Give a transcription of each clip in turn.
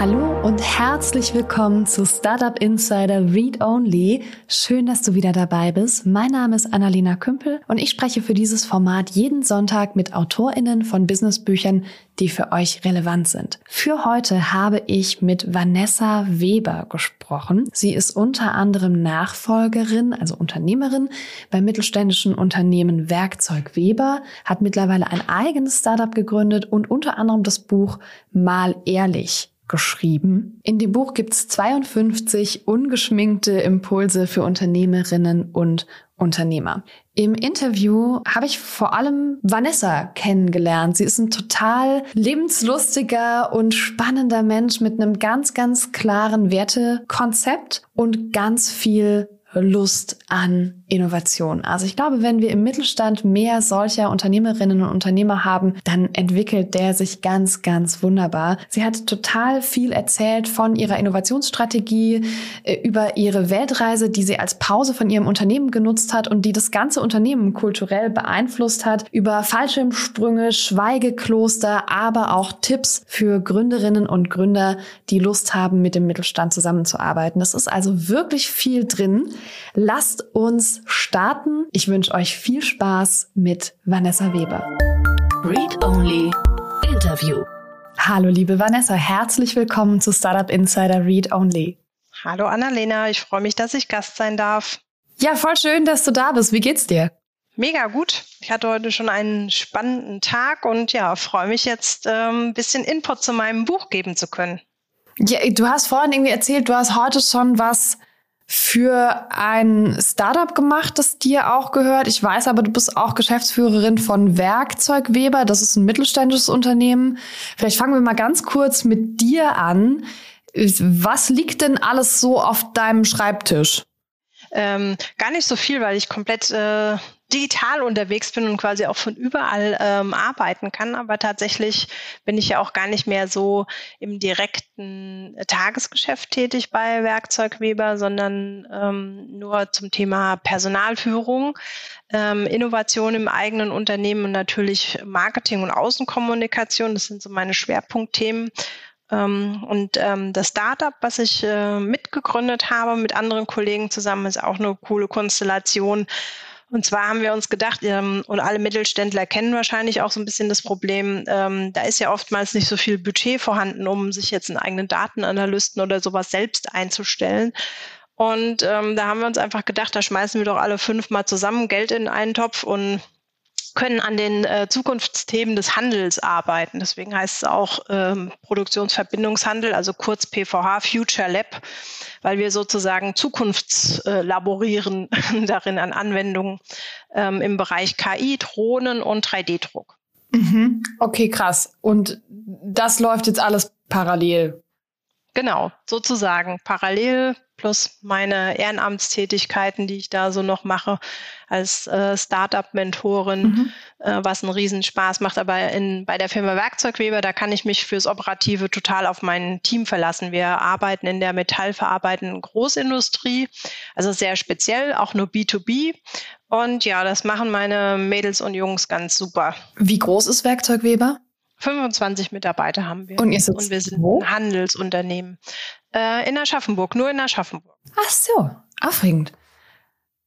Hallo und herzlich willkommen zu Startup Insider Read Only. Schön, dass du wieder dabei bist. Mein Name ist Annalena Kümpel und ich spreche für dieses Format jeden Sonntag mit AutorInnen von Businessbüchern, die für euch relevant sind. Für heute habe ich mit Vanessa Weber gesprochen. Sie ist unter anderem Nachfolgerin, also Unternehmerin beim mittelständischen Unternehmen Werkzeug Weber, hat mittlerweile ein eigenes Startup gegründet und unter anderem das Buch Mal ehrlich geschrieben. In dem Buch gibt es 52 ungeschminkte Impulse für Unternehmerinnen und Unternehmer. Im Interview habe ich vor allem Vanessa kennengelernt. Sie ist ein total lebenslustiger und spannender Mensch mit einem ganz, ganz klaren Wertekonzept und ganz viel Lust an Innovation. Also ich glaube, wenn wir im Mittelstand mehr solcher Unternehmerinnen und Unternehmer haben, dann entwickelt der sich ganz, ganz wunderbar. Sie hat total viel erzählt von ihrer Innovationsstrategie, äh, über ihre Weltreise, die sie als Pause von ihrem Unternehmen genutzt hat und die das ganze Unternehmen kulturell beeinflusst hat, über Fallschirmsprünge, Schweigekloster, aber auch Tipps für Gründerinnen und Gründer, die Lust haben, mit dem Mittelstand zusammenzuarbeiten. Das ist also wirklich viel drin. Lasst uns starten. Ich wünsche euch viel Spaß mit Vanessa Weber. Read Only Interview. Hallo liebe Vanessa, herzlich willkommen zu Startup Insider Read Only. Hallo Annalena, ich freue mich, dass ich Gast sein darf. Ja, voll schön, dass du da bist. Wie geht's dir? Mega gut. Ich hatte heute schon einen spannenden Tag und ja, freue mich jetzt ähm, ein bisschen Input zu meinem Buch geben zu können. Ja, du hast vorhin irgendwie erzählt, du hast heute schon was für ein Startup gemacht, das dir auch gehört. Ich weiß aber, du bist auch Geschäftsführerin von Werkzeugweber. Das ist ein mittelständisches Unternehmen. Vielleicht fangen wir mal ganz kurz mit dir an. Was liegt denn alles so auf deinem Schreibtisch? Ähm, gar nicht so viel, weil ich komplett äh, digital unterwegs bin und quasi auch von überall ähm, arbeiten kann. Aber tatsächlich bin ich ja auch gar nicht mehr so im direkten Tagesgeschäft tätig bei Werkzeugweber, sondern ähm, nur zum Thema Personalführung, ähm, Innovation im eigenen Unternehmen und natürlich Marketing und Außenkommunikation. Das sind so meine Schwerpunktthemen. Ähm, und ähm, das Startup, was ich äh, mitgegründet habe mit anderen Kollegen zusammen, ist auch eine coole Konstellation und zwar haben wir uns gedacht, ähm, und alle Mittelständler kennen wahrscheinlich auch so ein bisschen das Problem, ähm, da ist ja oftmals nicht so viel Budget vorhanden, um sich jetzt einen eigenen Datenanalysten oder sowas selbst einzustellen. Und ähm, da haben wir uns einfach gedacht, da schmeißen wir doch alle fünfmal zusammen Geld in einen Topf und können an den äh, Zukunftsthemen des Handels arbeiten. Deswegen heißt es auch ähm, Produktionsverbindungshandel, also kurz PVH, Future Lab, weil wir sozusagen Zukunftslaborieren äh, darin an Anwendungen ähm, im Bereich KI, Drohnen und 3D-Druck. Mhm. Okay, krass. Und das läuft jetzt alles parallel. Genau, sozusagen parallel plus meine Ehrenamtstätigkeiten, die ich da so noch mache als äh, Startup-Mentorin, mhm. äh, was einen Riesenspaß macht. Aber in, bei der Firma Werkzeugweber, da kann ich mich fürs Operative total auf mein Team verlassen. Wir arbeiten in der metallverarbeitenden Großindustrie, also sehr speziell, auch nur B2B. Und ja, das machen meine Mädels und Jungs ganz super. Wie groß ist Werkzeugweber? 25 Mitarbeiter haben wir. Und, ihr sitzt und wir sind wo? ein Handelsunternehmen. Äh, in Aschaffenburg, nur in Aschaffenburg. Ach so, aufregend.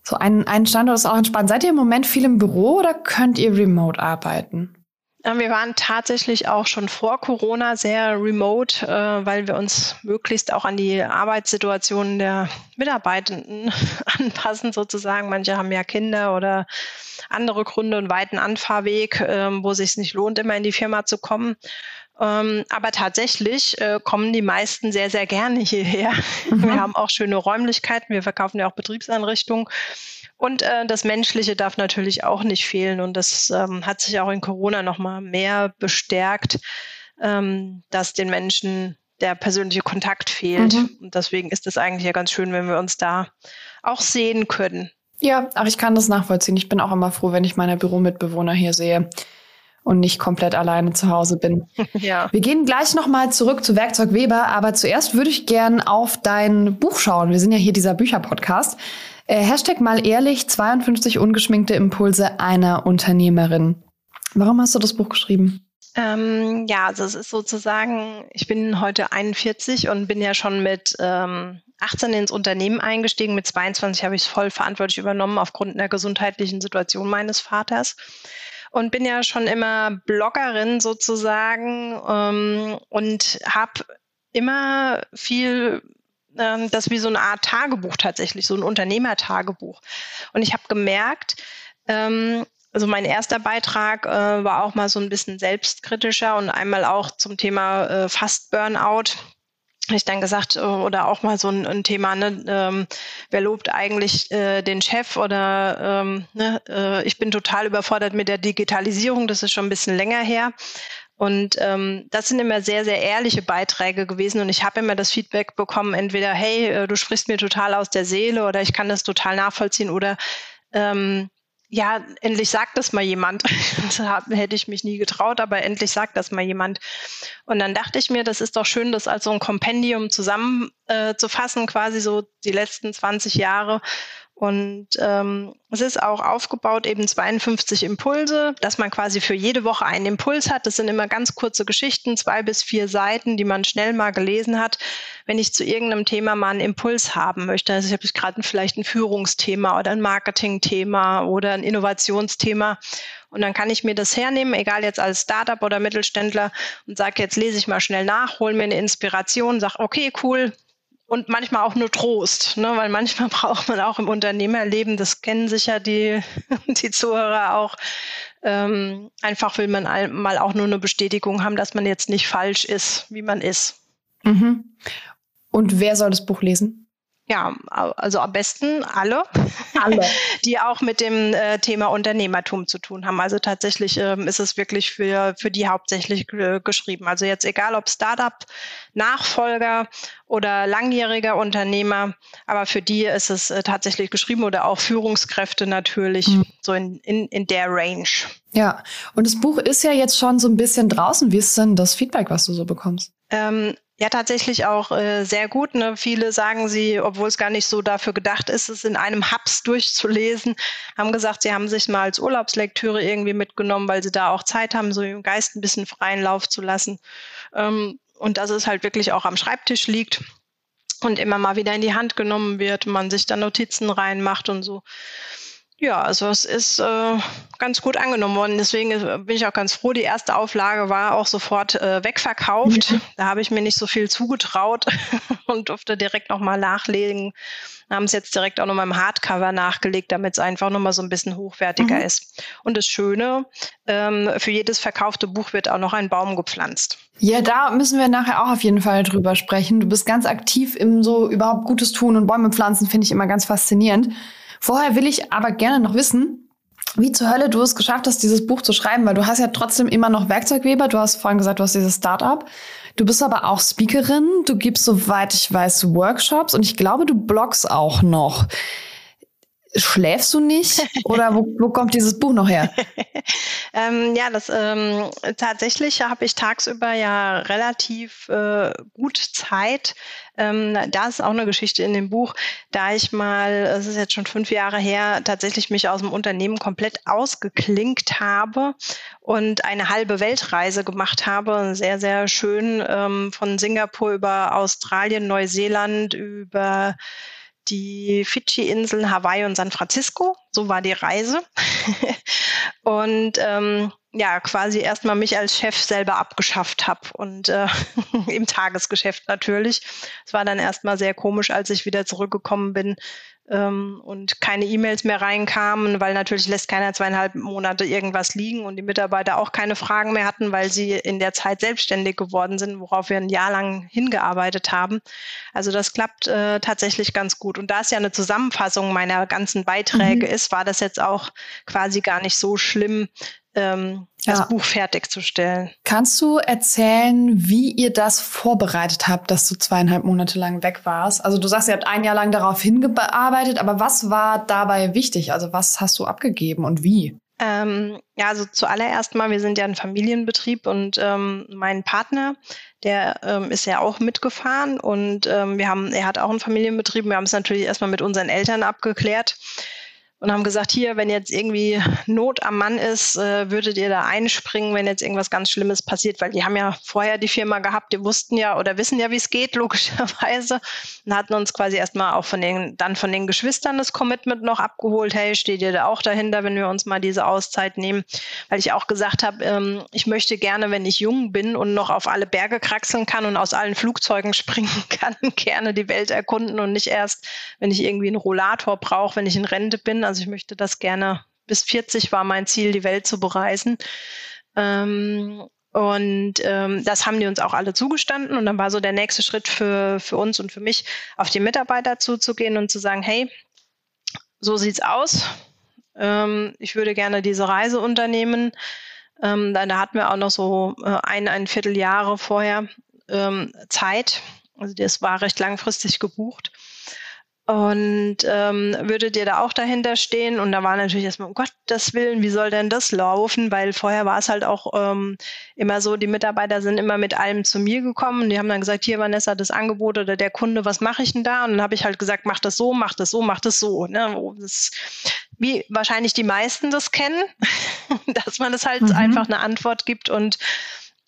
So ein, ein Standort ist auch entspannt. Seid ihr im Moment viel im Büro oder könnt ihr remote arbeiten? Wir waren tatsächlich auch schon vor Corona sehr remote, äh, weil wir uns möglichst auch an die Arbeitssituation der Mitarbeitenden anpassen, sozusagen. Manche haben ja Kinder oder andere Gründe und weiten Anfahrweg, ähm, wo es sich nicht lohnt, immer in die Firma zu kommen. Ähm, aber tatsächlich äh, kommen die meisten sehr, sehr gerne hierher. Mhm. Wir haben auch schöne Räumlichkeiten. Wir verkaufen ja auch Betriebseinrichtungen. Und äh, das Menschliche darf natürlich auch nicht fehlen. Und das ähm, hat sich auch in Corona nochmal mehr bestärkt, ähm, dass den Menschen der persönliche Kontakt fehlt. Mhm. Und deswegen ist es eigentlich ja ganz schön, wenn wir uns da auch sehen können. Ja, aber ich kann das nachvollziehen. Ich bin auch immer froh, wenn ich meine Büromitbewohner hier sehe und nicht komplett alleine zu Hause bin. Ja. Wir gehen gleich nochmal zurück zu Werkzeug Weber, aber zuerst würde ich gern auf dein Buch schauen. Wir sind ja hier dieser Bücherpodcast. Äh, Hashtag mal ehrlich, 52 ungeschminkte Impulse einer Unternehmerin. Warum hast du das Buch geschrieben? Ähm, ja, also es ist sozusagen, ich bin heute 41 und bin ja schon mit ähm, 18 ins Unternehmen eingestiegen. Mit 22 habe ich es voll verantwortlich übernommen aufgrund der gesundheitlichen Situation meines Vaters. Und bin ja schon immer Bloggerin sozusagen ähm, und habe immer viel ähm, das wie so eine Art Tagebuch tatsächlich, so ein Unternehmertagebuch. Und ich habe gemerkt, ähm, also mein erster Beitrag äh, war auch mal so ein bisschen selbstkritischer und einmal auch zum Thema äh, Fast Burnout. Ich dann gesagt, äh, oder auch mal so ein, ein Thema, ne, ähm, wer lobt eigentlich äh, den Chef oder ähm, ne, äh, ich bin total überfordert mit der Digitalisierung, das ist schon ein bisschen länger her. Und ähm, das sind immer sehr, sehr ehrliche Beiträge gewesen. Und ich habe immer das Feedback bekommen, entweder, hey, äh, du sprichst mir total aus der Seele oder ich kann das total nachvollziehen oder ähm, ja, endlich sagt das mal jemand. Das hätte ich mich nie getraut, aber endlich sagt das mal jemand. Und dann dachte ich mir, das ist doch schön, das als so ein Kompendium zusammenzufassen, äh, quasi so die letzten 20 Jahre und ähm, es ist auch aufgebaut, eben 52 Impulse, dass man quasi für jede Woche einen Impuls hat. Das sind immer ganz kurze Geschichten, zwei bis vier Seiten, die man schnell mal gelesen hat. Wenn ich zu irgendeinem Thema mal einen Impuls haben möchte, also ich habe gerade vielleicht ein Führungsthema oder ein Marketingthema oder ein Innovationsthema. Und dann kann ich mir das hernehmen, egal jetzt als Startup oder Mittelständler, und sage, jetzt lese ich mal schnell nach, hole mir eine Inspiration, sage, okay, cool, und manchmal auch nur Trost, ne? weil manchmal braucht man auch im Unternehmerleben, das kennen sicher die, die Zuhörer auch, ähm, einfach will man mal auch nur eine Bestätigung haben, dass man jetzt nicht falsch ist, wie man ist. Mhm. Und wer soll das Buch lesen? Ja, also am besten alle, alle. die auch mit dem äh, Thema Unternehmertum zu tun haben. Also tatsächlich ähm, ist es wirklich für, für die hauptsächlich geschrieben. Also jetzt egal ob Startup, Nachfolger oder langjähriger Unternehmer, aber für die ist es äh, tatsächlich geschrieben oder auch Führungskräfte natürlich mhm. so in, in, in der Range. Ja, und das Buch ist ja jetzt schon so ein bisschen draußen. Wie ist denn das Feedback, was du so bekommst? Ähm, ja, tatsächlich auch äh, sehr gut. Ne? Viele sagen sie, obwohl es gar nicht so dafür gedacht ist, es in einem Hubs durchzulesen, haben gesagt, sie haben sich mal als Urlaubslektüre irgendwie mitgenommen, weil sie da auch Zeit haben, so im Geist ein bisschen freien Lauf zu lassen. Ähm, und dass es halt wirklich auch am Schreibtisch liegt und immer mal wieder in die Hand genommen wird, man sich da Notizen reinmacht und so. Ja, also es ist äh, ganz gut angenommen worden. Deswegen äh, bin ich auch ganz froh. Die erste Auflage war auch sofort äh, wegverkauft. Mhm. Da habe ich mir nicht so viel zugetraut und durfte direkt nochmal nachlegen. Haben es jetzt direkt auch nochmal im Hardcover nachgelegt, damit es einfach nochmal so ein bisschen hochwertiger mhm. ist. Und das Schöne, ähm, für jedes verkaufte Buch wird auch noch ein Baum gepflanzt. Ja, da müssen wir nachher auch auf jeden Fall drüber sprechen. Du bist ganz aktiv im so überhaupt Gutes tun und Bäume pflanzen, finde ich immer ganz faszinierend. Vorher will ich aber gerne noch wissen, wie zur Hölle du es geschafft hast, dieses Buch zu schreiben, weil du hast ja trotzdem immer noch Werkzeugweber. Du hast vorhin gesagt, du hast dieses Startup. Du bist aber auch Speakerin. Du gibst, soweit ich weiß, Workshops und ich glaube, du bloggst auch noch. Schläfst du nicht? Oder wo, wo kommt dieses Buch noch her? ähm, ja, das ähm, tatsächlich habe ich tagsüber ja relativ äh, gut Zeit. Ähm, da ist auch eine Geschichte in dem Buch, da ich mal, es ist jetzt schon fünf Jahre her, tatsächlich mich aus dem Unternehmen komplett ausgeklinkt habe und eine halbe Weltreise gemacht habe. Sehr, sehr schön ähm, von Singapur über Australien, Neuseeland, über die Fidschi-Inseln, Hawaii und San Francisco. So war die Reise. und ähm, ja, quasi erstmal mich als Chef selber abgeschafft habe und äh, im Tagesgeschäft natürlich. Es war dann erstmal sehr komisch, als ich wieder zurückgekommen bin, ähm, und keine E-Mails mehr reinkamen, weil natürlich lässt keiner zweieinhalb Monate irgendwas liegen und die Mitarbeiter auch keine Fragen mehr hatten, weil sie in der Zeit selbstständig geworden sind, worauf wir ein Jahr lang hingearbeitet haben. Also das klappt äh, tatsächlich ganz gut. Und da es ja eine Zusammenfassung meiner ganzen Beiträge mhm. ist, war das jetzt auch quasi gar nicht so schlimm, ähm, ja. das Buch fertigzustellen. Kannst du erzählen, wie ihr das vorbereitet habt, dass du zweieinhalb Monate lang weg warst? Also du sagst, ihr habt ein Jahr lang darauf hingearbeitet, aber was war dabei wichtig? Also was hast du abgegeben und wie? Ähm, ja, also zuallererst mal, wir sind ja ein Familienbetrieb und ähm, mein Partner, der ähm, ist ja auch mitgefahren und ähm, wir haben, er hat auch einen Familienbetrieb. Wir haben es natürlich erstmal mit unseren Eltern abgeklärt und haben gesagt, hier, wenn jetzt irgendwie Not am Mann ist, äh, würdet ihr da einspringen, wenn jetzt irgendwas ganz Schlimmes passiert, weil die haben ja vorher die Firma gehabt, die wussten ja oder wissen ja, wie es geht, logischerweise, und hatten uns quasi erstmal auch von den, dann von den Geschwistern das Commitment noch abgeholt, hey, steht ihr da auch dahinter, wenn wir uns mal diese Auszeit nehmen, weil ich auch gesagt habe, ähm, ich möchte gerne, wenn ich jung bin und noch auf alle Berge kraxeln kann und aus allen Flugzeugen springen kann, gerne die Welt erkunden und nicht erst, wenn ich irgendwie einen Rollator brauche, wenn ich in Rente bin. Also ich möchte das gerne, bis 40 war mein Ziel, die Welt zu bereisen. Ähm, und ähm, das haben die uns auch alle zugestanden. Und dann war so der nächste Schritt für, für uns und für mich, auf die Mitarbeiter zuzugehen und zu sagen, hey, so sieht's aus. Ähm, ich würde gerne diese Reise unternehmen. Ähm, da, da hatten wir auch noch so äh, ein, ein Vierteljahre vorher ähm, Zeit. Also das war recht langfristig gebucht. Und ähm, würdet ihr da auch dahinter stehen? Und da war natürlich erstmal, um Gottes Willen, wie soll denn das laufen? Weil vorher war es halt auch ähm, immer so, die Mitarbeiter sind immer mit allem zu mir gekommen. Die haben dann gesagt, hier Vanessa, das Angebot oder der Kunde, was mache ich denn da? Und dann habe ich halt gesagt, mach das so, mach das so, mach das so. Ne? Das, wie wahrscheinlich die meisten das kennen, dass man das halt mhm. einfach eine Antwort gibt und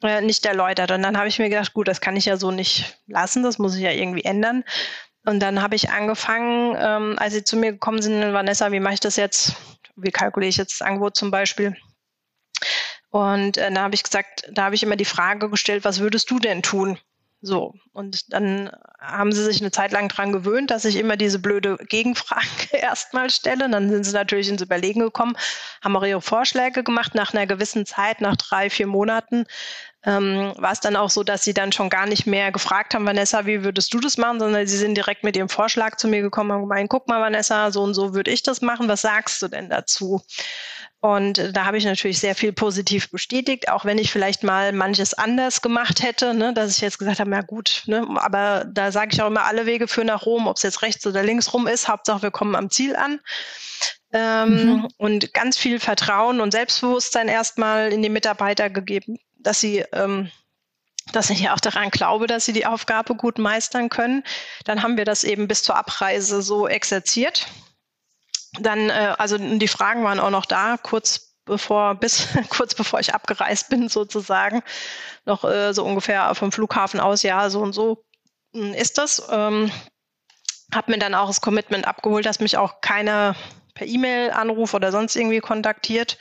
äh, nicht erläutert. Und dann habe ich mir gedacht, gut, das kann ich ja so nicht lassen, das muss ich ja irgendwie ändern. Und dann habe ich angefangen, ähm, als sie zu mir gekommen sind, Vanessa, wie mache ich das jetzt? Wie kalkuliere ich jetzt das Angebot zum Beispiel? Und äh, da habe ich gesagt, da habe ich immer die Frage gestellt, was würdest du denn tun? So, und dann haben sie sich eine Zeit lang dran gewöhnt, dass ich immer diese blöde Gegenfrage erstmal stelle. Dann sind sie natürlich ins Überlegen gekommen, haben auch ihre Vorschläge gemacht. Nach einer gewissen Zeit, nach drei, vier Monaten, ähm, war es dann auch so, dass sie dann schon gar nicht mehr gefragt haben, Vanessa, wie würdest du das machen, sondern sie sind direkt mit ihrem Vorschlag zu mir gekommen und gemeint, guck mal, Vanessa, so und so würde ich das machen. Was sagst du denn dazu? Und da habe ich natürlich sehr viel positiv bestätigt, auch wenn ich vielleicht mal manches anders gemacht hätte, ne, dass ich jetzt gesagt habe, na gut, ne, aber da sage ich auch immer, alle Wege führen nach Rom, ob es jetzt rechts oder links rum ist, Hauptsache wir kommen am Ziel an. Ähm, mhm. Und ganz viel Vertrauen und Selbstbewusstsein erstmal in die Mitarbeiter gegeben, dass sie ähm, dass ich ja auch daran glaube, dass sie die Aufgabe gut meistern können. Dann haben wir das eben bis zur Abreise so exerziert dann, äh, also die Fragen waren auch noch da, kurz bevor, bis kurz bevor ich abgereist bin, sozusagen. Noch äh, so ungefähr vom Flughafen aus, ja, so und so hm, ist das. Ähm, habe mir dann auch das Commitment abgeholt, dass mich auch keiner per E-Mail, Anruf oder sonst irgendwie kontaktiert.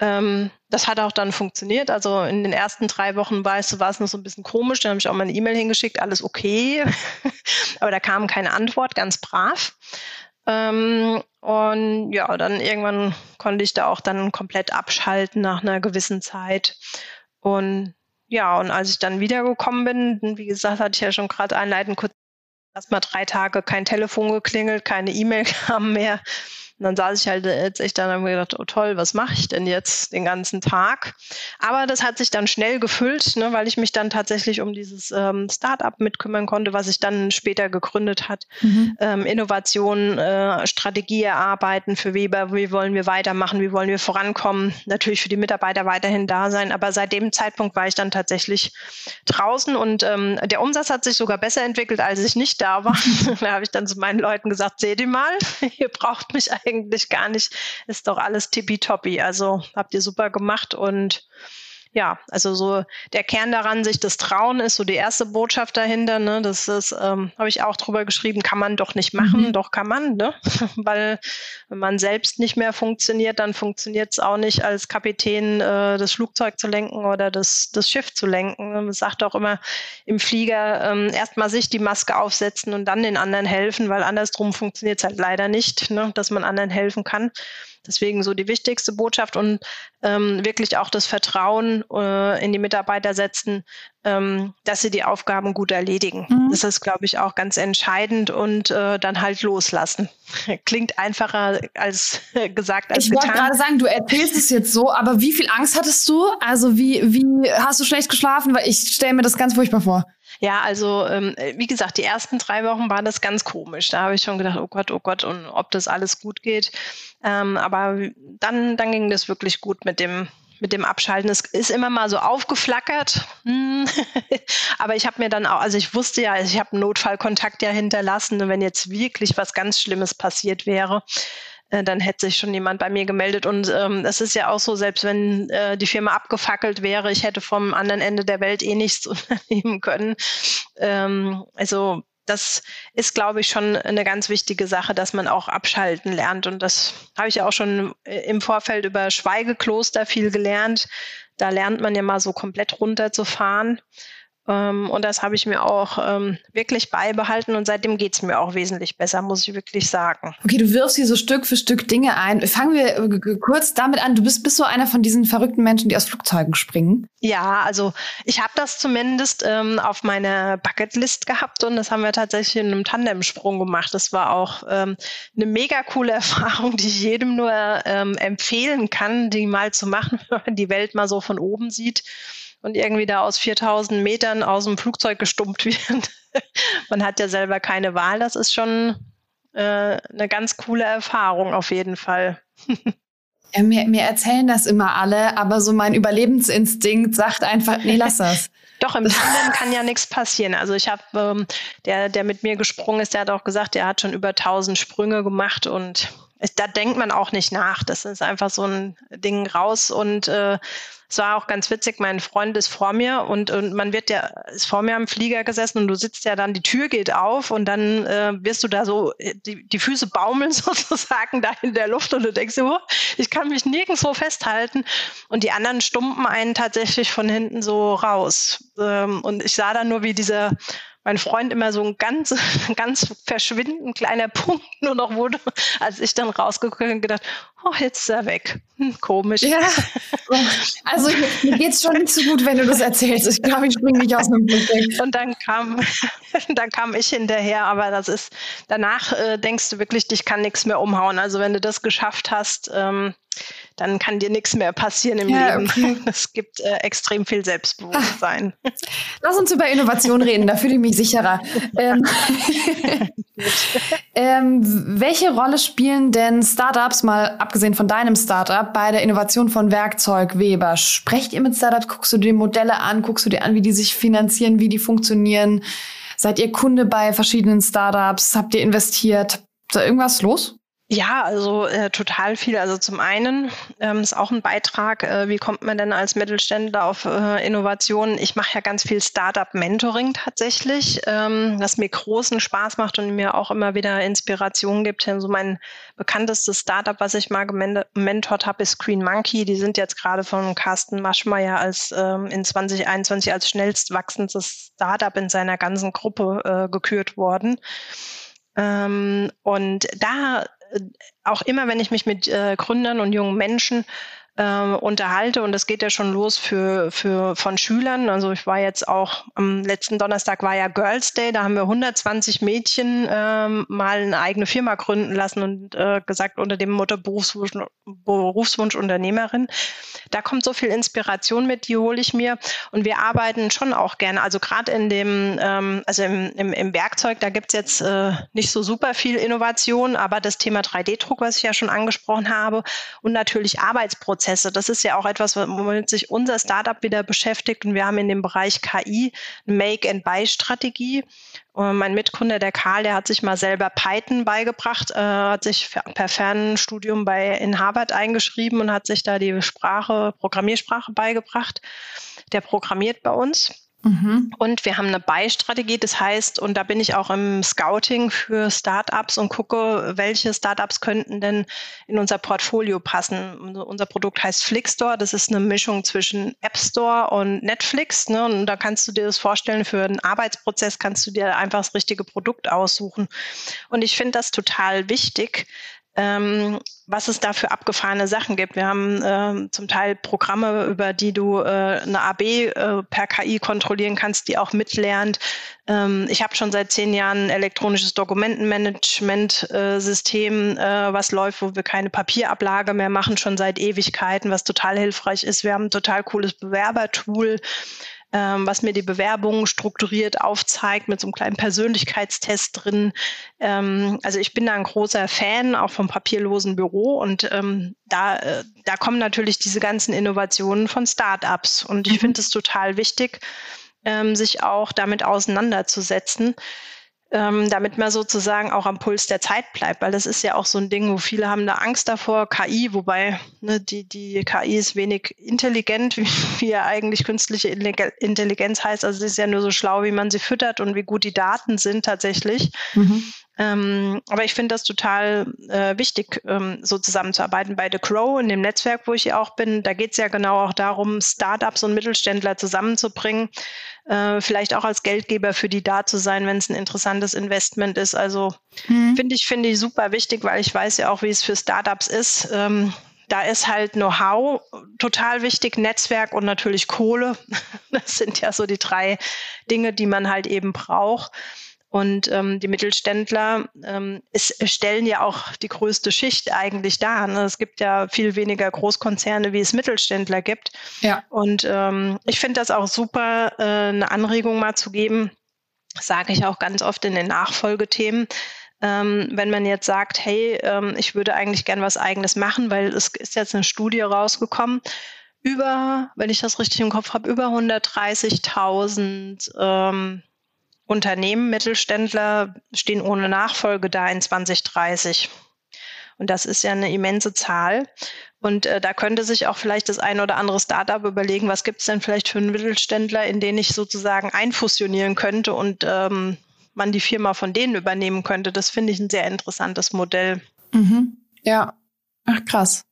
Ähm, das hat auch dann funktioniert. Also in den ersten drei Wochen weißt du, war es noch so ein bisschen komisch. Dann habe ich auch mal eine E-Mail hingeschickt, alles okay. Aber da kam keine Antwort, ganz brav. Ähm, und ja, dann irgendwann konnte ich da auch dann komplett abschalten nach einer gewissen Zeit. Und ja, und als ich dann wiedergekommen bin, wie gesagt, hatte ich ja schon gerade einleitend kurz erstmal drei Tage kein Telefon geklingelt, keine E-Mail kam mehr. Und dann saß ich halt jetzt echt dann und habe gedacht, oh toll, was mache ich denn jetzt den ganzen Tag? Aber das hat sich dann schnell gefüllt, ne, weil ich mich dann tatsächlich um dieses ähm, Startup mitkümmern konnte, was sich dann später gegründet hat. Mhm. Ähm, Innovation, äh, Strategie erarbeiten für Weber, wie wollen wir weitermachen, wie wollen wir vorankommen, natürlich für die Mitarbeiter weiterhin da sein. Aber seit dem Zeitpunkt war ich dann tatsächlich draußen und ähm, der Umsatz hat sich sogar besser entwickelt, als ich nicht da war. da habe ich dann zu meinen Leuten gesagt, seht ihr mal, ihr braucht mich eigentlich eigentlich gar nicht. Ist doch alles tippitoppi. Also habt ihr super gemacht und ja, also so der Kern daran, sich das Trauen ist so die erste Botschaft dahinter. Ne? Das ist, ähm, habe ich auch drüber geschrieben, kann man doch nicht machen, mhm. doch kann man, ne? weil wenn man selbst nicht mehr funktioniert, dann funktioniert es auch nicht als Kapitän äh, das Flugzeug zu lenken oder das, das Schiff zu lenken. Man sagt auch immer im Flieger ähm, erstmal sich die Maske aufsetzen und dann den anderen helfen, weil andersrum funktioniert es halt leider nicht, ne? dass man anderen helfen kann. Deswegen so die wichtigste Botschaft und ähm, wirklich auch das Vertrauen äh, in die Mitarbeiter setzen, ähm, dass sie die Aufgaben gut erledigen. Mhm. Das ist, glaube ich, auch ganz entscheidend und äh, dann halt loslassen. Klingt einfacher als gesagt als ich getan. Ich wollte gerade sagen, du erzählst es jetzt so, aber wie viel Angst hattest du? Also wie, wie hast du schlecht geschlafen? Weil ich stelle mir das ganz furchtbar vor. Ja, also ähm, wie gesagt, die ersten drei Wochen waren das ganz komisch. Da habe ich schon gedacht, oh Gott, oh Gott, und ob das alles gut geht. Ähm, aber dann, dann ging das wirklich gut mit dem mit dem Abschalten. Es ist immer mal so aufgeflackert. Hm. Aber ich habe mir dann auch, also ich wusste ja, ich habe einen Notfallkontakt ja hinterlassen, wenn jetzt wirklich was ganz Schlimmes passiert wäre, äh, dann hätte sich schon jemand bei mir gemeldet. Und ähm, es ist ja auch so, selbst wenn äh, die Firma abgefackelt wäre, ich hätte vom anderen Ende der Welt eh nichts unternehmen können. Ähm, also das ist, glaube ich, schon eine ganz wichtige Sache, dass man auch abschalten lernt. Und das habe ich ja auch schon äh, im Vorfeld über Schweigekloster viel gelernt. Da lernt man ja mal so komplett runterzufahren. Ähm, und das habe ich mir auch ähm, wirklich beibehalten und seitdem geht es mir auch wesentlich besser, muss ich wirklich sagen. Okay, du wirfst hier so Stück für Stück Dinge ein. Fangen wir äh, kurz damit an. Du bist, bist so einer von diesen verrückten Menschen, die aus Flugzeugen springen? Ja, also ich habe das zumindest ähm, auf meiner Bucketlist gehabt und das haben wir tatsächlich in einem Tandemsprung gemacht. Das war auch ähm, eine mega coole Erfahrung, die ich jedem nur ähm, empfehlen kann, die mal zu machen, wenn man die Welt mal so von oben sieht und irgendwie da aus 4000 Metern aus dem Flugzeug gestummt wird. Man hat ja selber keine Wahl. Das ist schon äh, eine ganz coole Erfahrung auf jeden Fall. Mir, mir erzählen das immer alle, aber so mein Überlebensinstinkt sagt einfach, nee, lass das. Doch, im Tandem kann ja nichts passieren. Also ich habe, ähm, der, der mit mir gesprungen ist, der hat auch gesagt, er hat schon über 1000 Sprünge gemacht und da denkt man auch nicht nach. Das ist einfach so ein Ding raus und äh, es war auch ganz witzig, mein Freund ist vor mir und, und man wird ja, ist vor mir am Flieger gesessen und du sitzt ja dann, die Tür geht auf und dann äh, wirst du da so, die, die Füße baumeln sozusagen da in der Luft und du denkst, oh, ich kann mich nirgendwo festhalten. Und die anderen stumpen einen tatsächlich von hinten so raus. Ähm, und ich sah dann nur, wie dieser mein Freund immer so ein ganz, ganz verschwindend kleiner Punkt nur noch wurde, als ich dann rausgeguckt und gedacht, oh, jetzt ist er weg. Hm, komisch. Ja, also mir geht es schon nicht so gut, wenn du das erzählst. Ich glaube, ich springe nicht aus dem Blick. Und dann kam, dann kam ich hinterher, aber das ist, danach äh, denkst du wirklich, dich kann nichts mehr umhauen. Also wenn du das geschafft hast, ähm, dann kann dir nichts mehr passieren im ja, Leben. Okay. Es gibt äh, extrem viel Selbstbewusstsein. Lass uns über Innovation reden, da fühle ich mich sicherer. ähm, ähm, welche Rolle spielen denn Startups, mal abgesehen von deinem Startup, bei der Innovation von Werkzeug Weber? Sprecht ihr mit Startups, guckst du dir Modelle an, guckst du dir an, wie die sich finanzieren, wie die funktionieren? Seid ihr Kunde bei verschiedenen Startups? Habt ihr investiert? Ist da irgendwas los? Ja, also äh, total viel. Also zum einen ähm, ist auch ein Beitrag, äh, wie kommt man denn als Mittelständler auf äh, Innovationen? Ich mache ja ganz viel Startup-Mentoring tatsächlich, ähm, das mir großen Spaß macht und mir auch immer wieder Inspiration gibt. Also mein bekanntestes Startup, was ich mal gementort habe, ist Green Monkey. Die sind jetzt gerade von Carsten Maschmeyer als ähm, in 2021 als schnellst wachsendes Startup in seiner ganzen Gruppe äh, gekürt worden. Ähm, und da auch immer, wenn ich mich mit äh, Gründern und jungen Menschen äh, unterhalte und das geht ja schon los für, für von Schülern. Also ich war jetzt auch am letzten Donnerstag war ja Girls Day, da haben wir 120 Mädchen äh, mal eine eigene Firma gründen lassen und äh, gesagt unter dem Motto Berufswunsch, Berufswunsch Unternehmerin. Da kommt so viel Inspiration mit, die hole ich mir und wir arbeiten schon auch gerne. Also gerade in dem, ähm, also im, im, im Werkzeug, da gibt's jetzt äh, nicht so super viel Innovation, aber das Thema 3D-Druck, was ich ja schon angesprochen habe und natürlich Arbeitsprozesse Prozesse. Das ist ja auch etwas, womit sich unser Startup wieder beschäftigt. Und wir haben in dem Bereich KI eine Make-and-Buy-Strategie. Mein Mitkunde, der Karl, der hat sich mal selber Python beigebracht, äh, hat sich per Fernstudium bei, in Harvard eingeschrieben und hat sich da die Sprache, Programmiersprache beigebracht. Der programmiert bei uns. Mhm. Und wir haben eine Buy-Strategie, das heißt, und da bin ich auch im Scouting für Startups und gucke, welche Startups könnten denn in unser Portfolio passen. Unser Produkt heißt Flixstore, das ist eine Mischung zwischen App Store und Netflix. Ne? Und da kannst du dir das vorstellen, für einen Arbeitsprozess kannst du dir einfach das richtige Produkt aussuchen. Und ich finde das total wichtig, ähm, was es da für abgefahrene Sachen gibt. Wir haben äh, zum Teil Programme, über die du äh, eine AB äh, per KI kontrollieren kannst, die auch mitlernt. Ähm, ich habe schon seit zehn Jahren ein elektronisches Dokumentenmanagement-System, äh, was läuft, wo wir keine Papierablage mehr machen, schon seit Ewigkeiten, was total hilfreich ist. Wir haben ein total cooles Bewerbertool ähm, was mir die Bewerbungen strukturiert aufzeigt mit so einem kleinen Persönlichkeitstest drin. Ähm, also ich bin da ein großer Fan auch vom papierlosen Büro und ähm, da, äh, da kommen natürlich diese ganzen Innovationen von Startups und ich mhm. finde es total wichtig, ähm, sich auch damit auseinanderzusetzen ähm, damit man sozusagen auch am Puls der Zeit bleibt, weil das ist ja auch so ein Ding, wo viele haben da Angst davor, KI, wobei ne, die, die KI ist wenig intelligent, wie, wie ja eigentlich künstliche Intelligenz heißt. Also sie ist ja nur so schlau, wie man sie füttert und wie gut die Daten sind tatsächlich. Mhm. Ähm, aber ich finde das total äh, wichtig, ähm, so zusammenzuarbeiten. Bei The Crow, in dem Netzwerk, wo ich auch bin, da geht es ja genau auch darum, Startups und Mittelständler zusammenzubringen, äh, vielleicht auch als Geldgeber für die da zu sein, wenn es ein interessantes Investment ist. Also mhm. finde ich, finde ich super wichtig, weil ich weiß ja auch, wie es für Startups ist. Ähm, da ist halt Know-how total wichtig, Netzwerk und natürlich Kohle. Das sind ja so die drei Dinge, die man halt eben braucht. Und ähm, die Mittelständler ähm, ist, stellen ja auch die größte Schicht eigentlich dar. Ne? Es gibt ja viel weniger Großkonzerne, wie es Mittelständler gibt. Ja. Und ähm, ich finde das auch super, äh, eine Anregung mal zu geben, sage ich auch ganz oft in den Nachfolgethemen. Ähm, wenn man jetzt sagt, hey, ähm, ich würde eigentlich gern was eigenes machen, weil es ist jetzt eine Studie rausgekommen, über, wenn ich das richtig im Kopf habe, über 130.000 ähm, Unternehmen, Mittelständler stehen ohne Nachfolge da in 2030. Und das ist ja eine immense Zahl. Und äh, da könnte sich auch vielleicht das ein oder andere Startup überlegen, was gibt es denn vielleicht für einen Mittelständler, in den ich sozusagen einfusionieren könnte und ähm, man die Firma von denen übernehmen könnte. Das finde ich ein sehr interessantes Modell. Mhm. Ja, ach krass.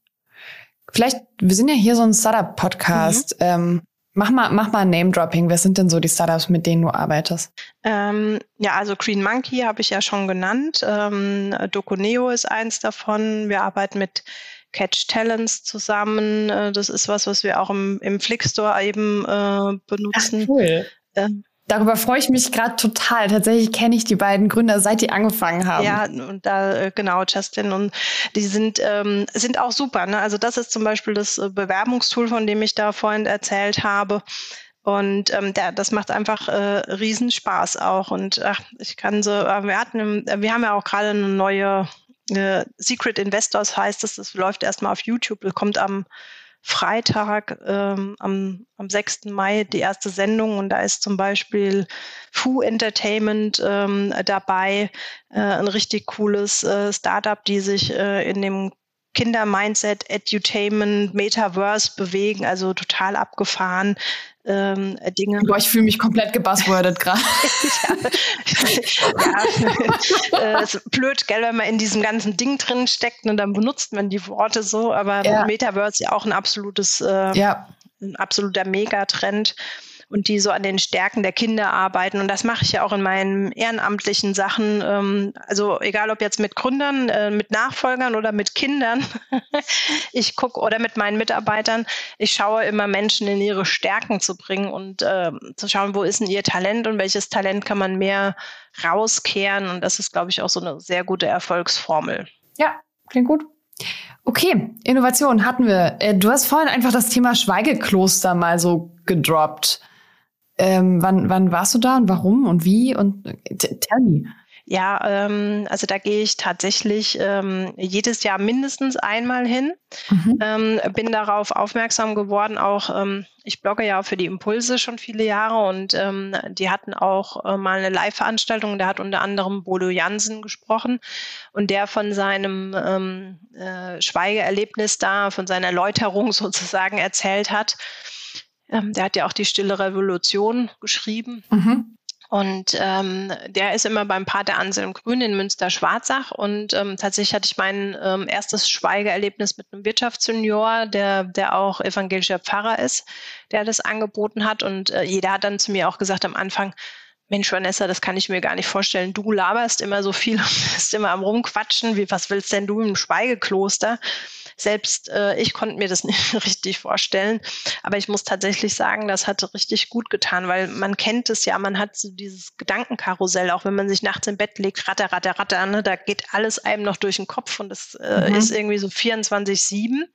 Vielleicht, wir sind ja hier so ein Startup-Podcast. Mhm. Ähm, Mach mal, mach mal Name-Dropping. Wer sind denn so die Startups, mit denen du arbeitest? Ähm, ja, also Green Monkey habe ich ja schon genannt. Ähm, Doconeo ist eins davon. Wir arbeiten mit Catch Talents zusammen. Äh, das ist was, was wir auch im, im Flickstore eben äh, benutzen. Ach, cool. Ähm, Darüber freue ich mich gerade total. Tatsächlich kenne ich die beiden Gründer, seit die angefangen haben. Ja, und da äh, genau, Justin und die sind ähm, sind auch super. Ne? Also das ist zum Beispiel das äh, Bewerbungstool, von dem ich da vorhin erzählt habe. Und ähm, der, das macht einfach äh, Riesenspaß auch. Und ach, ich kann so, äh, wir hatten, wir haben ja auch gerade eine neue äh, Secret Investors heißt es, das läuft erstmal auf YouTube, das kommt am Freitag ähm, am, am 6. Mai die erste Sendung. Und da ist zum Beispiel Fu Entertainment ähm, dabei, äh, ein richtig cooles äh, Startup, die sich äh, in dem Kinder-Mindset, Edutainment, Metaverse bewegen, also total abgefahren ähm, Dinge. Boah, ich fühle mich komplett gebuzzwordet gerade. ja, ja. äh, blöd, gell, wenn man in diesem ganzen Ding drin steckt und dann benutzt man die Worte so, aber ja. Metaverse ist ja auch ein absolutes, äh, ja. ein absoluter Megatrend und die so an den Stärken der Kinder arbeiten. Und das mache ich ja auch in meinen ehrenamtlichen Sachen. Ähm, also egal ob jetzt mit Gründern, äh, mit Nachfolgern oder mit Kindern. ich gucke oder mit meinen Mitarbeitern. Ich schaue immer Menschen in ihre Stärken zu bringen und äh, zu schauen, wo ist denn ihr Talent und welches Talent kann man mehr rauskehren. Und das ist, glaube ich, auch so eine sehr gute Erfolgsformel. Ja, klingt gut. Okay, Innovation hatten wir. Äh, du hast vorhin einfach das Thema Schweigekloster mal so gedroppt. Ähm, wann, wann warst du da und warum und wie? Und tell me. Ja, ähm, also da gehe ich tatsächlich ähm, jedes Jahr mindestens einmal hin. Mhm. Ähm, bin darauf aufmerksam geworden, auch ähm, ich blogge ja für die Impulse schon viele Jahre und ähm, die hatten auch äh, mal eine Live-Veranstaltung, da hat unter anderem Bodo Jansen gesprochen und der von seinem ähm, äh, Schweigeerlebnis da, von seiner Läuterung sozusagen erzählt hat. Ähm, der hat ja auch die Stille Revolution geschrieben. Mhm. Und ähm, der ist immer beim Pater Anselm Grün in Münster-Schwarzach. Und ähm, tatsächlich hatte ich mein ähm, erstes Schweigeerlebnis mit einem Wirtschaftsjunior, der, der auch evangelischer Pfarrer ist, der das angeboten hat. Und äh, jeder hat dann zu mir auch gesagt am Anfang, Mensch, Vanessa, das kann ich mir gar nicht vorstellen. Du laberst immer so viel und bist immer am Rumquatschen. Wie, was willst denn du im Schweigekloster? Selbst äh, ich konnte mir das nicht richtig vorstellen. Aber ich muss tatsächlich sagen, das hatte richtig gut getan, weil man kennt es ja, man hat so dieses Gedankenkarussell, auch wenn man sich nachts im Bett legt, ratter, ratter, ratter, ne, da geht alles einem noch durch den Kopf und das äh, mhm. ist irgendwie so 24-7.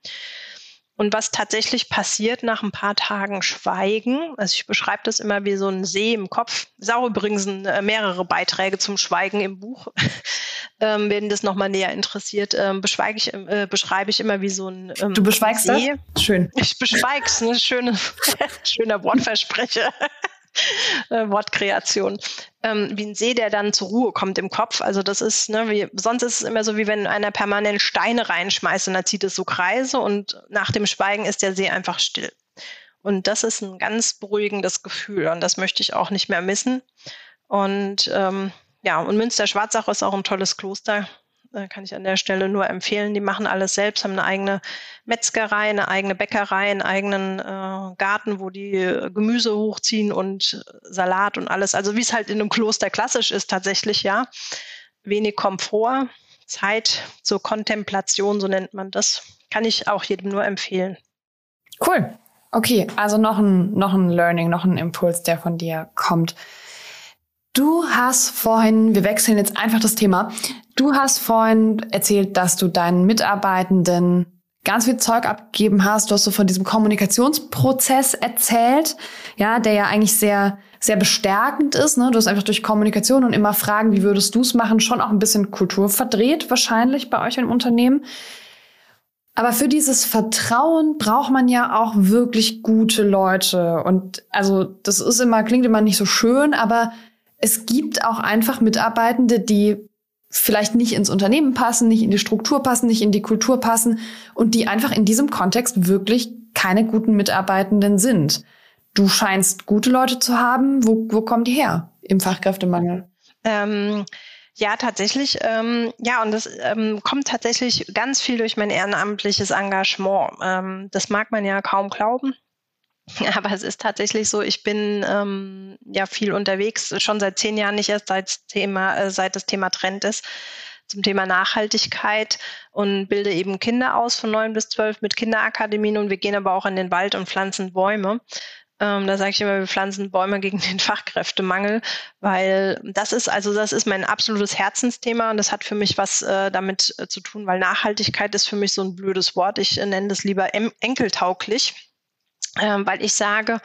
Und was tatsächlich passiert nach ein paar Tagen Schweigen, also ich beschreibe das immer wie so ein See im Kopf, auch übrigens äh, mehrere Beiträge zum Schweigen im Buch, ähm, wenn das nochmal näher interessiert, ähm, beschweige ich, äh, beschreibe ich immer wie so ein ähm, Du beschweigst See. das? Schön. Ich beschweige es, ne? Schöne, schöner Wortversprecher. äh, Wortkreation, ähm, wie ein See, der dann zur Ruhe kommt im Kopf. Also das ist, ne, wie, sonst ist es immer so, wie wenn einer permanent Steine reinschmeißt und dann zieht es so Kreise und nach dem Schweigen ist der See einfach still. Und das ist ein ganz beruhigendes Gefühl und das möchte ich auch nicht mehr missen. Und ähm, ja, und Münster-Schwarzach ist auch ein tolles Kloster. Äh, kann ich an der Stelle nur empfehlen. Die machen alles selbst, haben eine eigene Metzgerei, eine eigene Bäckerei, einen eigenen äh, Garten, wo die Gemüse hochziehen und Salat und alles. Also wie es halt in einem Kloster klassisch ist, tatsächlich, ja. Wenig Komfort, Zeit zur Kontemplation, so nennt man das. Kann ich auch jedem nur empfehlen. Cool. Okay, also noch ein, noch ein Learning, noch ein Impuls, der von dir kommt. Du hast vorhin, wir wechseln jetzt einfach das Thema. Du hast vorhin erzählt, dass du deinen Mitarbeitenden ganz viel Zeug abgegeben hast. Du hast so von diesem Kommunikationsprozess erzählt, ja, der ja eigentlich sehr, sehr bestärkend ist. Ne? Du hast einfach durch Kommunikation und immer Fragen, wie würdest du es machen, schon auch ein bisschen Kultur verdreht, wahrscheinlich bei euch im Unternehmen. Aber für dieses Vertrauen braucht man ja auch wirklich gute Leute. Und also das ist immer, klingt immer nicht so schön, aber es gibt auch einfach Mitarbeitende, die vielleicht nicht ins Unternehmen passen, nicht in die Struktur passen, nicht in die Kultur passen und die einfach in diesem Kontext wirklich keine guten Mitarbeitenden sind. Du scheinst gute Leute zu haben. Wo, wo kommen die her im Fachkräftemangel? Ähm, ja, tatsächlich. Ähm, ja, und das ähm, kommt tatsächlich ganz viel durch mein ehrenamtliches Engagement. Ähm, das mag man ja kaum glauben. Aber es ist tatsächlich so, ich bin ähm, ja viel unterwegs, schon seit zehn Jahren, nicht erst seit, Thema, äh, seit das Thema Trend ist, zum Thema Nachhaltigkeit und bilde eben Kinder aus von neun bis zwölf mit Kinderakademien und wir gehen aber auch in den Wald und pflanzen Bäume. Ähm, da sage ich immer, wir pflanzen Bäume gegen den Fachkräftemangel, weil das ist also das ist mein absolutes Herzensthema und das hat für mich was äh, damit äh, zu tun, weil Nachhaltigkeit ist für mich so ein blödes Wort. Ich äh, nenne das lieber enkeltauglich weil ich sage,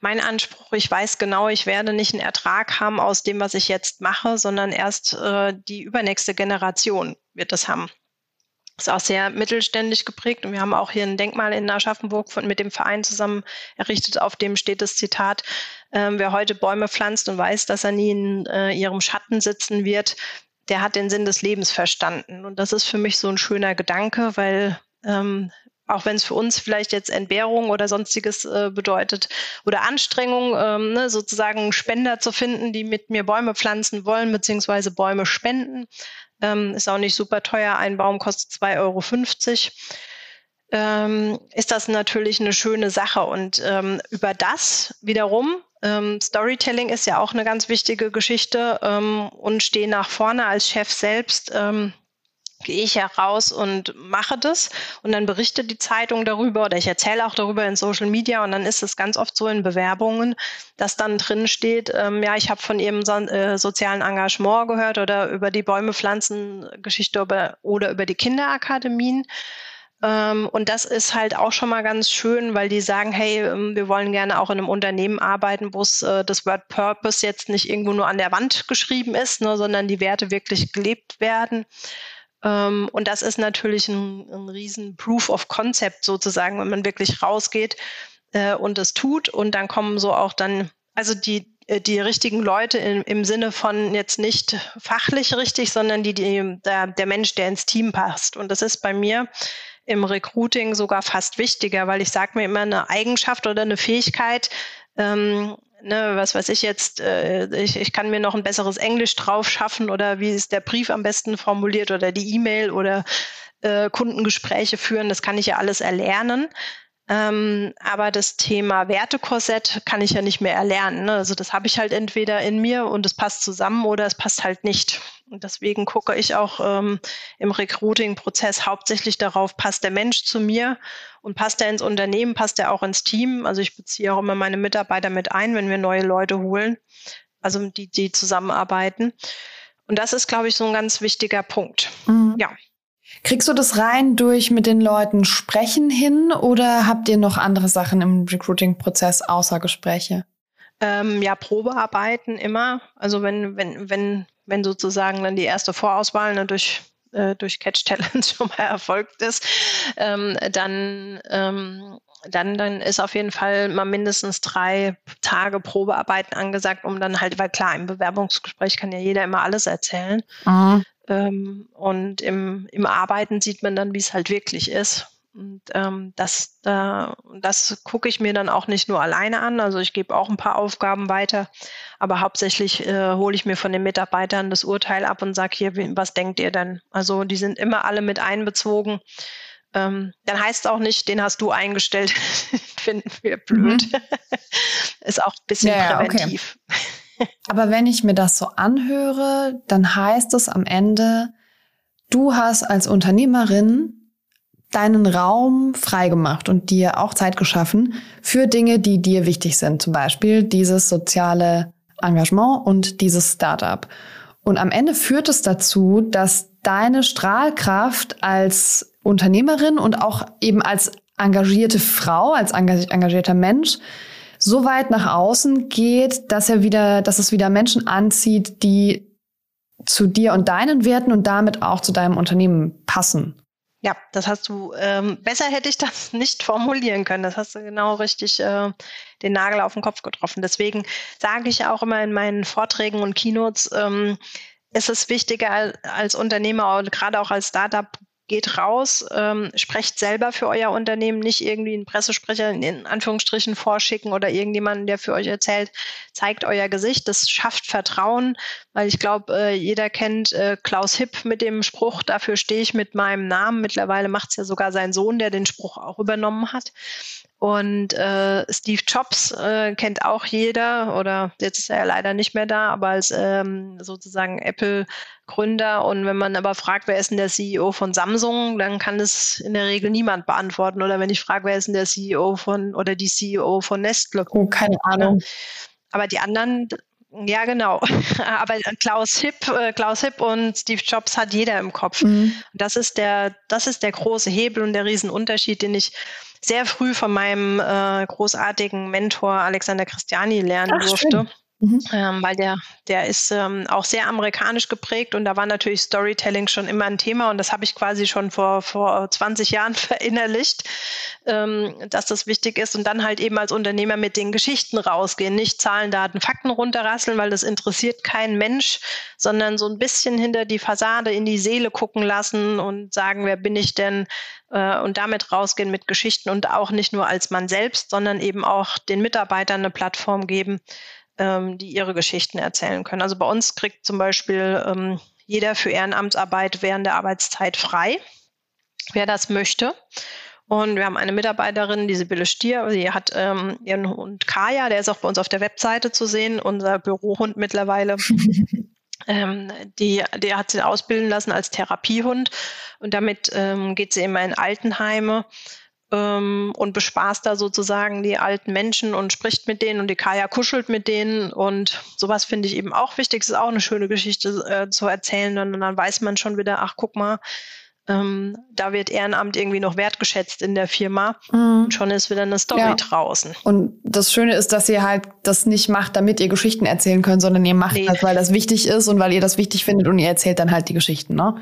mein Anspruch, ich weiß genau, ich werde nicht einen Ertrag haben aus dem, was ich jetzt mache, sondern erst äh, die übernächste Generation wird das haben. Ist auch sehr mittelständisch geprägt und wir haben auch hier ein Denkmal in Aschaffenburg von, mit dem Verein zusammen errichtet, auf dem steht das Zitat, äh, wer heute Bäume pflanzt und weiß, dass er nie in äh, ihrem Schatten sitzen wird, der hat den Sinn des Lebens verstanden. Und das ist für mich so ein schöner Gedanke, weil ähm, auch wenn es für uns vielleicht jetzt Entbehrung oder sonstiges äh, bedeutet oder Anstrengung, ähm, ne, sozusagen Spender zu finden, die mit mir Bäume pflanzen wollen, beziehungsweise Bäume spenden. Ähm, ist auch nicht super teuer. Ein Baum kostet 2,50 Euro. Ähm, ist das natürlich eine schöne Sache. Und ähm, über das wiederum, ähm, Storytelling ist ja auch eine ganz wichtige Geschichte ähm, und stehe nach vorne als Chef selbst. Gehe ich heraus und mache das und dann berichtet die Zeitung darüber oder ich erzähle auch darüber in Social Media und dann ist es ganz oft so in Bewerbungen, dass dann drin steht, ähm, ja, ich habe von ihrem so, äh, sozialen Engagement gehört oder über die Bäume pflanzen Geschichte über, oder über die Kinderakademien. Ähm, und das ist halt auch schon mal ganz schön, weil die sagen, hey, ähm, wir wollen gerne auch in einem Unternehmen arbeiten, wo äh, das Word Purpose jetzt nicht irgendwo nur an der Wand geschrieben ist, ne, sondern die Werte wirklich gelebt werden. Ähm, und das ist natürlich ein, ein riesen Proof of Concept sozusagen, wenn man wirklich rausgeht äh, und es tut. Und dann kommen so auch dann, also die, äh, die richtigen Leute im, im Sinne von jetzt nicht fachlich richtig, sondern die, die, der, der Mensch, der ins Team passt. Und das ist bei mir im Recruiting sogar fast wichtiger, weil ich sage mir immer eine Eigenschaft oder eine Fähigkeit, ähm, ne, was weiß ich jetzt, äh, ich, ich kann mir noch ein besseres Englisch drauf schaffen oder wie ist der Brief am besten formuliert oder die E-Mail oder äh, Kundengespräche führen, das kann ich ja alles erlernen. Ähm, aber das Thema Wertekorsett kann ich ja nicht mehr erlernen. Ne? Also das habe ich halt entweder in mir und es passt zusammen oder es passt halt nicht. Und deswegen gucke ich auch ähm, im Recruiting-Prozess hauptsächlich darauf, passt der Mensch zu mir und passt er ins Unternehmen, passt er auch ins Team. Also ich beziehe auch immer meine Mitarbeiter mit ein, wenn wir neue Leute holen, also die, die zusammenarbeiten. Und das ist, glaube ich, so ein ganz wichtiger Punkt. Mhm. Ja. Kriegst du das rein durch mit den Leuten sprechen hin oder habt ihr noch andere Sachen im Recruiting-Prozess außer Gespräche? Ähm, ja, Probearbeiten immer. Also wenn, wenn, wenn, wenn sozusagen dann die erste Vorauswahl ne, durch äh, durch Catch Talent schon mal erfolgt ist, ähm, dann, ähm, dann, dann ist auf jeden Fall mal mindestens drei Tage Probearbeiten angesagt, um dann halt, weil klar, im Bewerbungsgespräch kann ja jeder immer alles erzählen. Mhm. Ähm, und im, im Arbeiten sieht man dann, wie es halt wirklich ist. Und ähm, das, äh, das gucke ich mir dann auch nicht nur alleine an. Also ich gebe auch ein paar Aufgaben weiter, aber hauptsächlich äh, hole ich mir von den Mitarbeitern das Urteil ab und sage hier, was denkt ihr denn? Also die sind immer alle mit einbezogen. Ähm, dann heißt es auch nicht, den hast du eingestellt, finden wir blöd. Mhm. Ist auch ein bisschen ja, präventiv. Okay. Aber wenn ich mir das so anhöre, dann heißt es am Ende, du hast als Unternehmerin deinen Raum freigemacht und dir auch Zeit geschaffen für Dinge, die dir wichtig sind. Zum Beispiel dieses soziale Engagement und dieses Startup. Und am Ende führt es dazu, dass deine Strahlkraft als Unternehmerin und auch eben als engagierte Frau, als engagierter Mensch so weit nach außen geht, dass er wieder, dass es wieder Menschen anzieht, die zu dir und deinen Werten und damit auch zu deinem Unternehmen passen. Ja, das hast du, ähm, besser hätte ich das nicht formulieren können. Das hast du genau richtig äh, den Nagel auf den Kopf getroffen. Deswegen sage ich auch immer in meinen Vorträgen und Keynotes, ähm, es ist wichtiger als Unternehmer und gerade auch als Startup geht raus, ähm, sprecht selber für euer Unternehmen, nicht irgendwie einen Pressesprecher in Anführungsstrichen vorschicken oder irgendjemanden, der für euch erzählt, zeigt euer Gesicht. Das schafft Vertrauen, weil ich glaube, äh, jeder kennt äh, Klaus Hipp mit dem Spruch, dafür stehe ich mit meinem Namen. Mittlerweile macht es ja sogar sein Sohn, der den Spruch auch übernommen hat. Und äh, Steve Jobs äh, kennt auch jeder, oder jetzt ist er ja leider nicht mehr da, aber als ähm, sozusagen Apple-Gründer. Und wenn man aber fragt, wer ist denn der CEO von Samsung, dann kann es in der Regel niemand beantworten. Oder wenn ich frage, wer ist denn der CEO von oder die CEO von Nestle? Oh, keine Ahnung. Aber die anderen, ja, genau. Aber Klaus Hipp, äh, Klaus Hipp und Steve Jobs hat jeder im Kopf. Mhm. Das ist der, das ist der große Hebel und der Riesenunterschied, den ich sehr früh von meinem äh, großartigen Mentor Alexander Christiani lernen Ach, durfte. Schön. Mhm. Ähm, weil der, der ist ähm, auch sehr amerikanisch geprägt und da war natürlich Storytelling schon immer ein Thema und das habe ich quasi schon vor, vor 20 Jahren verinnerlicht, ähm, dass das wichtig ist und dann halt eben als Unternehmer mit den Geschichten rausgehen, nicht Zahlen, Daten, Fakten runterrasseln, weil das interessiert keinen Mensch, sondern so ein bisschen hinter die Fassade in die Seele gucken lassen und sagen, wer bin ich denn äh, und damit rausgehen mit Geschichten und auch nicht nur als man selbst, sondern eben auch den Mitarbeitern eine Plattform geben, ähm, die ihre Geschichten erzählen können. Also bei uns kriegt zum Beispiel ähm, jeder für Ehrenamtsarbeit während der Arbeitszeit frei, wer das möchte. Und wir haben eine Mitarbeiterin, die Sibylle Stier, die hat ähm, ihren Hund Kaya, der ist auch bei uns auf der Webseite zu sehen, unser Bürohund mittlerweile. ähm, die, die hat sie ausbilden lassen als Therapiehund und damit ähm, geht sie immer in Altenheime ähm, und bespaßt da sozusagen die alten Menschen und spricht mit denen und die Kaya kuschelt mit denen und sowas finde ich eben auch wichtig. Es ist auch eine schöne Geschichte äh, zu erzählen und dann weiß man schon wieder, ach guck mal, ähm, da wird Ehrenamt irgendwie noch wertgeschätzt in der Firma mhm. und schon ist wieder eine Story ja. draußen. Und das Schöne ist, dass ihr halt das nicht macht, damit ihr Geschichten erzählen könnt, sondern ihr macht nee. das, weil das wichtig ist und weil ihr das wichtig findet und ihr erzählt dann halt die Geschichten, ne?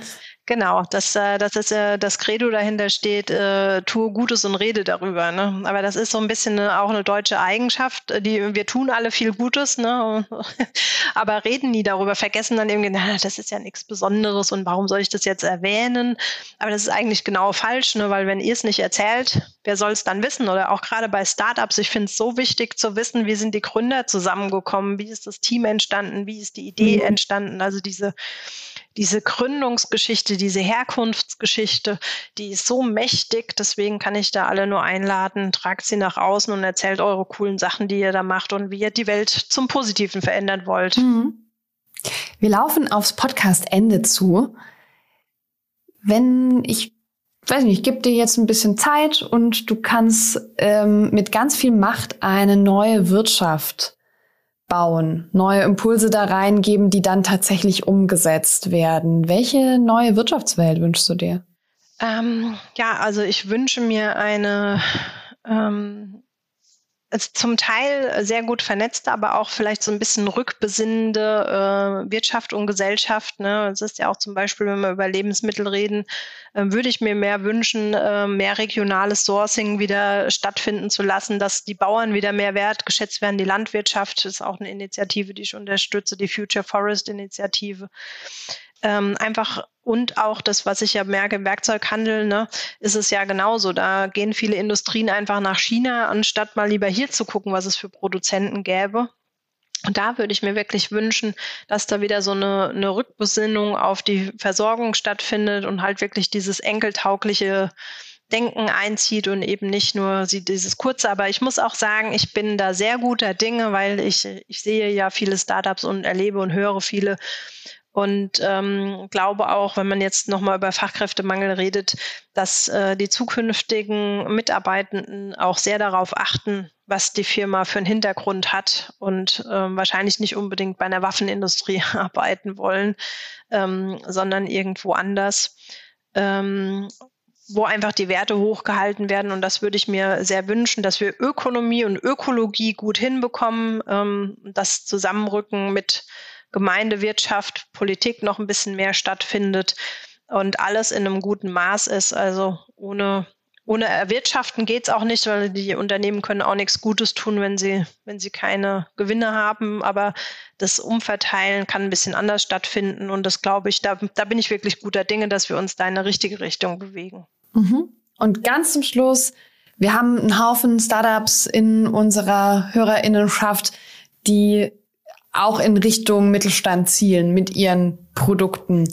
Genau, dass, äh, dass es, äh, das Credo dahinter steht, äh, tue Gutes und rede darüber. Ne? Aber das ist so ein bisschen auch eine deutsche Eigenschaft. Die, wir tun alle viel Gutes, ne? aber reden nie darüber, vergessen dann irgendwie, na, das ist ja nichts Besonderes und warum soll ich das jetzt erwähnen? Aber das ist eigentlich genau falsch, ne? weil wenn ihr es nicht erzählt, wer soll es dann wissen? Oder auch gerade bei Startups, ich finde es so wichtig zu wissen, wie sind die Gründer zusammengekommen, wie ist das Team entstanden, wie ist die Idee mhm. entstanden, also diese diese Gründungsgeschichte, diese Herkunftsgeschichte, die ist so mächtig. Deswegen kann ich da alle nur einladen. Tragt sie nach außen und erzählt eure coolen Sachen, die ihr da macht und wie ihr die Welt zum Positiven verändern wollt. Mhm. Wir laufen aufs Podcast-Ende zu. Wenn ich weiß nicht, ich gebe dir jetzt ein bisschen Zeit und du kannst ähm, mit ganz viel Macht eine neue Wirtschaft bauen, neue Impulse da reingeben, die dann tatsächlich umgesetzt werden. Welche neue Wirtschaftswelt wünschst du dir? Ähm, ja, also ich wünsche mir eine ähm, ist zum Teil sehr gut vernetzte, aber auch vielleicht so ein bisschen rückbesinnende äh, Wirtschaft und Gesellschaft. Ne? Es ist ja auch zum Beispiel, wenn wir über Lebensmittel reden, äh, würde ich mir mehr wünschen, äh, mehr regionales Sourcing wieder stattfinden zu lassen, dass die Bauern wieder mehr wertgeschätzt werden. Die Landwirtschaft ist auch eine Initiative, die ich unterstütze, die Future Forest Initiative ähm, einfach und auch das, was ich ja merke im Werkzeughandel, ne, ist es ja genauso. Da gehen viele Industrien einfach nach China, anstatt mal lieber hier zu gucken, was es für Produzenten gäbe. Und da würde ich mir wirklich wünschen, dass da wieder so eine, eine Rückbesinnung auf die Versorgung stattfindet und halt wirklich dieses enkeltaugliche Denken einzieht und eben nicht nur dieses kurze. Aber ich muss auch sagen, ich bin da sehr guter Dinge, weil ich, ich sehe ja viele Startups und erlebe und höre viele und ähm, glaube auch, wenn man jetzt nochmal über Fachkräftemangel redet, dass äh, die zukünftigen Mitarbeitenden auch sehr darauf achten, was die Firma für einen Hintergrund hat und ähm, wahrscheinlich nicht unbedingt bei einer Waffenindustrie arbeiten wollen, ähm, sondern irgendwo anders. Ähm, wo einfach die Werte hochgehalten werden. Und das würde ich mir sehr wünschen, dass wir Ökonomie und Ökologie gut hinbekommen, ähm, das Zusammenrücken mit Gemeindewirtschaft, Politik noch ein bisschen mehr stattfindet und alles in einem guten Maß ist. Also ohne, ohne Erwirtschaften geht es auch nicht, weil die Unternehmen können auch nichts Gutes tun, wenn sie, wenn sie keine Gewinne haben. Aber das Umverteilen kann ein bisschen anders stattfinden. Und das glaube ich, da, da bin ich wirklich guter Dinge, dass wir uns da in eine richtige Richtung bewegen. Mhm. Und ganz zum Schluss, wir haben einen Haufen Startups in unserer Hörerinnenschaft, die auch in Richtung Mittelstand zielen mit ihren Produkten.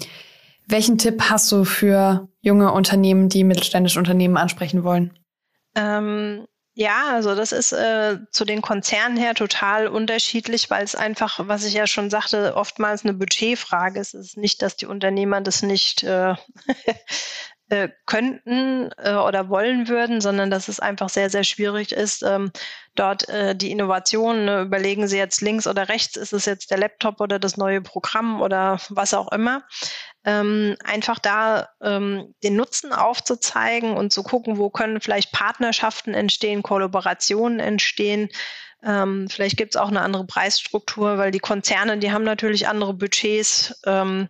Welchen Tipp hast du für junge Unternehmen, die mittelständische Unternehmen ansprechen wollen? Ähm, ja, also das ist äh, zu den Konzernen her total unterschiedlich, weil es einfach, was ich ja schon sagte, oftmals eine Budgetfrage ist. Es ist nicht, dass die Unternehmer das nicht äh, äh, könnten äh, oder wollen würden, sondern dass es einfach sehr, sehr schwierig ist, ähm, dort äh, die Innovationen, ne, überlegen Sie jetzt links oder rechts, ist es jetzt der Laptop oder das neue Programm oder was auch immer. Ähm, einfach da ähm, den Nutzen aufzuzeigen und zu gucken, wo können vielleicht Partnerschaften entstehen, Kollaborationen entstehen. Ähm, vielleicht gibt es auch eine andere Preisstruktur, weil die Konzerne, die haben natürlich andere Budgets. Ähm,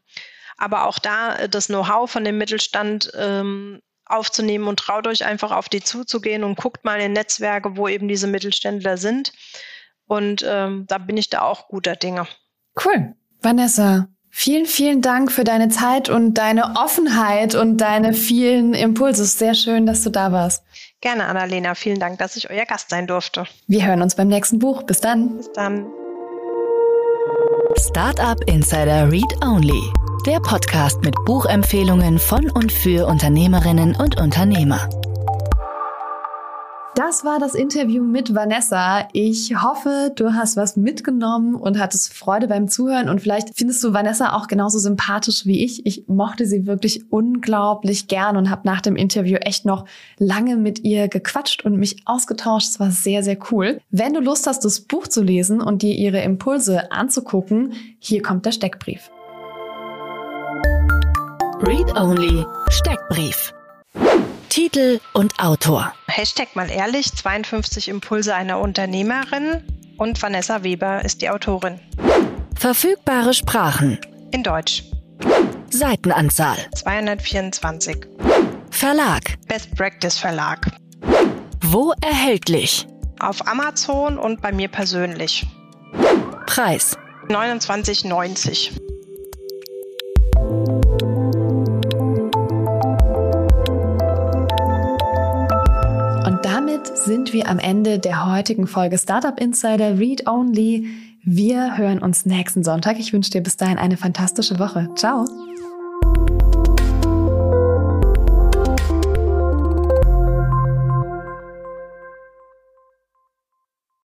aber auch da äh, das Know-how von dem Mittelstand ähm, aufzunehmen und traut euch einfach auf die zuzugehen und guckt mal in Netzwerke, wo eben diese Mittelständler sind. Und ähm, da bin ich da auch guter Dinge. Cool. Vanessa, vielen, vielen Dank für deine Zeit und deine Offenheit und deine vielen Impulse. Sehr schön, dass du da warst. Gerne, Annalena. Vielen Dank, dass ich euer Gast sein durfte. Wir hören uns beim nächsten Buch. Bis dann. Bis dann. Startup Insider Read Only der Podcast mit Buchempfehlungen von und für Unternehmerinnen und Unternehmer. Das war das Interview mit Vanessa. Ich hoffe, du hast was mitgenommen und hattest Freude beim Zuhören und vielleicht findest du Vanessa auch genauso sympathisch wie ich. Ich mochte sie wirklich unglaublich gern und habe nach dem Interview echt noch lange mit ihr gequatscht und mich ausgetauscht. Es war sehr, sehr cool. Wenn du Lust hast, das Buch zu lesen und dir ihre Impulse anzugucken, hier kommt der Steckbrief. Read Only Steckbrief. Titel und Autor. Hashtag mal ehrlich, 52 Impulse einer Unternehmerin und Vanessa Weber ist die Autorin. Verfügbare Sprachen. In Deutsch. Seitenanzahl. 224. Verlag. Best Practice Verlag. Wo erhältlich? Auf Amazon und bei mir persönlich. Preis. 29,90. Sind wir am Ende der heutigen Folge Startup Insider Read Only. Wir hören uns nächsten Sonntag. Ich wünsche dir bis dahin eine fantastische Woche. Ciao.